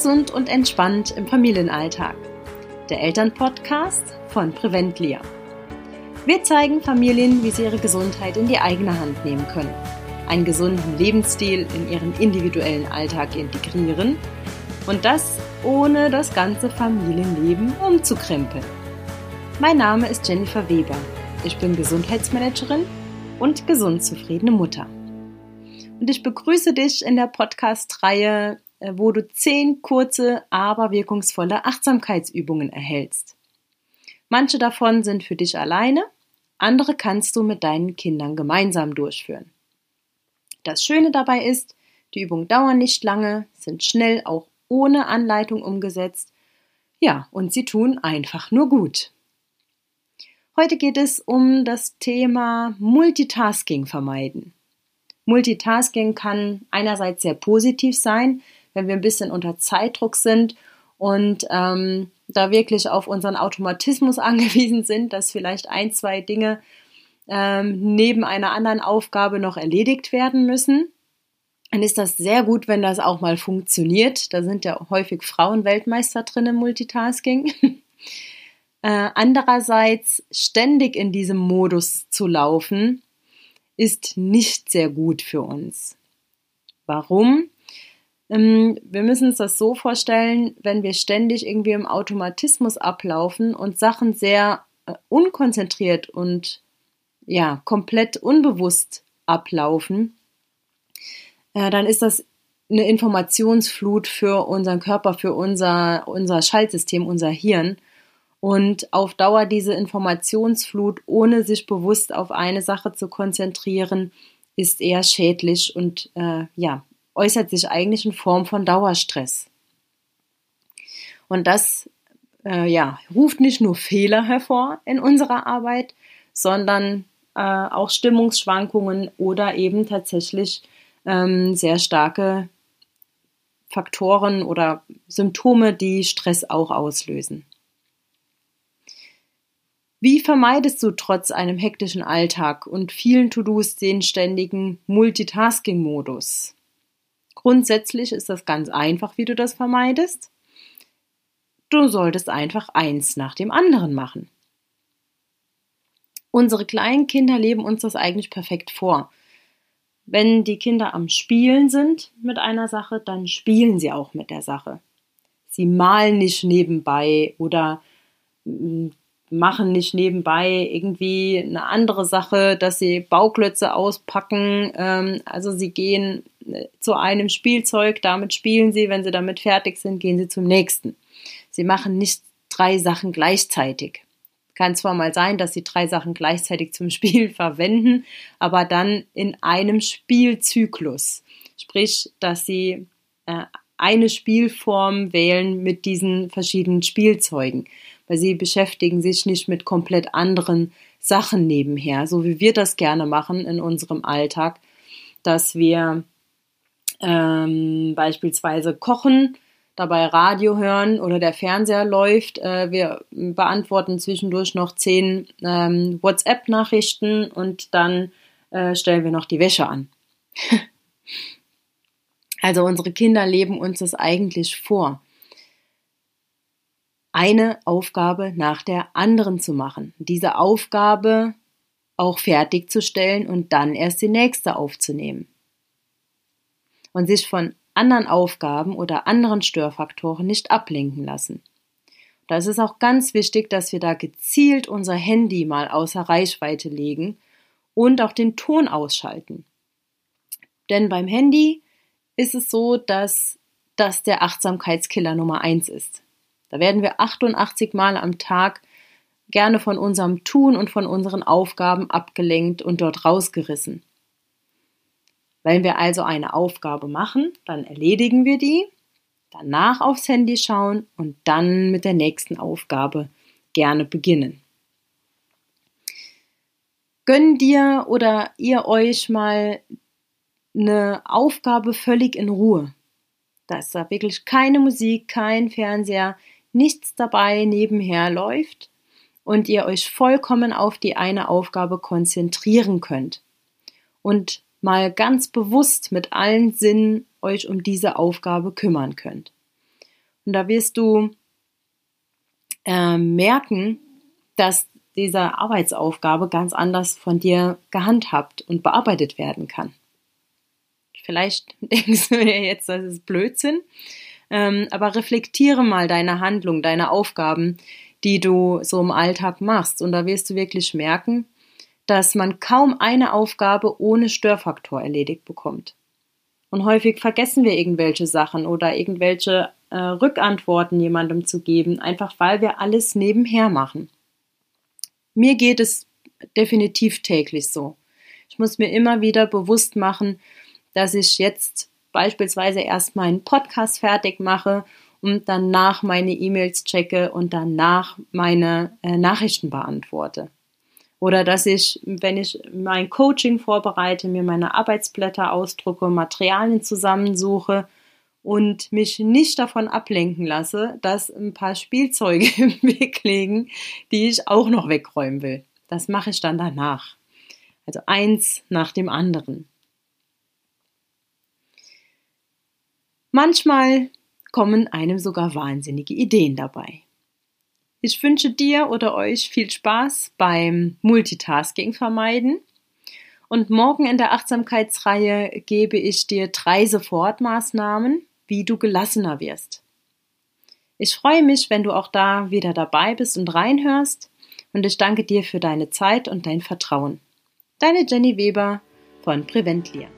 Gesund und entspannt im Familienalltag. Der Elternpodcast von Preventlia. Wir zeigen Familien, wie sie ihre Gesundheit in die eigene Hand nehmen können, einen gesunden Lebensstil in ihren individuellen Alltag integrieren und das ohne das ganze Familienleben umzukrempeln. Mein Name ist Jennifer Weber. Ich bin Gesundheitsmanagerin und gesund zufriedene Mutter. Und ich begrüße dich in der Podcast-Reihe, wo du zehn kurze, aber wirkungsvolle Achtsamkeitsübungen erhältst. Manche davon sind für dich alleine, andere kannst du mit deinen Kindern gemeinsam durchführen. Das Schöne dabei ist, die Übungen dauern nicht lange, sind schnell auch ohne Anleitung umgesetzt. Ja, und sie tun einfach nur gut. Heute geht es um das Thema Multitasking vermeiden. Multitasking kann einerseits sehr positiv sein, wenn wir ein bisschen unter Zeitdruck sind und ähm, da wirklich auf unseren Automatismus angewiesen sind, dass vielleicht ein, zwei Dinge ähm, neben einer anderen Aufgabe noch erledigt werden müssen, dann ist das sehr gut, wenn das auch mal funktioniert. Da sind ja häufig Frauen Weltmeister drin im Multitasking. äh, andererseits ständig in diesem Modus zu laufen, ist nicht sehr gut für uns. Warum? Ähm, wir müssen uns das so vorstellen, wenn wir ständig irgendwie im Automatismus ablaufen und Sachen sehr äh, unkonzentriert und ja, komplett unbewusst ablaufen, äh, dann ist das eine Informationsflut für unseren Körper, für unser, unser Schaltsystem, unser Hirn. Und auf Dauer diese Informationsflut, ohne sich bewusst auf eine Sache zu konzentrieren, ist eher schädlich und äh, ja, äußert sich eigentlich in Form von Dauerstress. Und das äh, ja, ruft nicht nur Fehler hervor in unserer Arbeit, sondern äh, auch Stimmungsschwankungen oder eben tatsächlich ähm, sehr starke Faktoren oder Symptome, die Stress auch auslösen. Wie vermeidest du trotz einem hektischen Alltag und vielen To-Dos den ständigen Multitasking-Modus? Grundsätzlich ist das ganz einfach, wie du das vermeidest. Du solltest einfach eins nach dem anderen machen. Unsere kleinen Kinder leben uns das eigentlich perfekt vor. Wenn die Kinder am Spielen sind mit einer Sache, dann spielen sie auch mit der Sache. Sie malen nicht nebenbei oder mm, machen nicht nebenbei irgendwie eine andere Sache, dass sie Bauklötze auspacken. Ähm, also sie gehen zu einem Spielzeug, damit spielen sie, wenn sie damit fertig sind, gehen sie zum nächsten. Sie machen nicht drei Sachen gleichzeitig. Kann zwar mal sein, dass sie drei Sachen gleichzeitig zum Spiel verwenden, aber dann in einem Spielzyklus. Sprich, dass sie äh, eine Spielform wählen mit diesen verschiedenen Spielzeugen weil sie beschäftigen sich nicht mit komplett anderen Sachen nebenher, so wie wir das gerne machen in unserem Alltag, dass wir ähm, beispielsweise kochen, dabei Radio hören oder der Fernseher läuft. Äh, wir beantworten zwischendurch noch zehn ähm, WhatsApp-Nachrichten und dann äh, stellen wir noch die Wäsche an. also unsere Kinder leben uns das eigentlich vor eine Aufgabe nach der anderen zu machen. Diese Aufgabe auch fertigzustellen und dann erst die nächste aufzunehmen. Und sich von anderen Aufgaben oder anderen Störfaktoren nicht ablenken lassen. Da ist es auch ganz wichtig, dass wir da gezielt unser Handy mal außer Reichweite legen und auch den Ton ausschalten. Denn beim Handy ist es so, dass das der Achtsamkeitskiller Nummer eins ist. Da werden wir 88 Mal am Tag gerne von unserem Tun und von unseren Aufgaben abgelenkt und dort rausgerissen. Wenn wir also eine Aufgabe machen, dann erledigen wir die, danach aufs Handy schauen und dann mit der nächsten Aufgabe gerne beginnen. Gönn dir oder ihr euch mal eine Aufgabe völlig in Ruhe. Da ist da wirklich keine Musik, kein Fernseher, nichts dabei nebenher läuft und ihr euch vollkommen auf die eine Aufgabe konzentrieren könnt und mal ganz bewusst mit allen Sinnen euch um diese Aufgabe kümmern könnt. Und da wirst du äh, merken, dass diese Arbeitsaufgabe ganz anders von dir gehandhabt und bearbeitet werden kann. Vielleicht denkst du dir jetzt, das ist Blödsinn, ähm, aber reflektiere mal deine Handlung, deine Aufgaben, die du so im Alltag machst. Und da wirst du wirklich merken, dass man kaum eine Aufgabe ohne Störfaktor erledigt bekommt. Und häufig vergessen wir irgendwelche Sachen oder irgendwelche äh, Rückantworten jemandem zu geben, einfach weil wir alles nebenher machen. Mir geht es definitiv täglich so. Ich muss mir immer wieder bewusst machen, dass ich jetzt beispielsweise erst meinen Podcast fertig mache und danach meine E-Mails checke und danach meine äh, Nachrichten beantworte. Oder dass ich, wenn ich mein Coaching vorbereite, mir meine Arbeitsblätter ausdrucke, Materialien zusammensuche und mich nicht davon ablenken lasse, dass ein paar Spielzeuge im Weg liegen, die ich auch noch wegräumen will. Das mache ich dann danach. Also eins nach dem anderen. Manchmal kommen einem sogar wahnsinnige Ideen dabei. Ich wünsche dir oder euch viel Spaß beim Multitasking vermeiden. Und morgen in der Achtsamkeitsreihe gebe ich dir drei Sofortmaßnahmen, wie du gelassener wirst. Ich freue mich, wenn du auch da wieder dabei bist und reinhörst. Und ich danke dir für deine Zeit und dein Vertrauen. Deine Jenny Weber von Preventlier.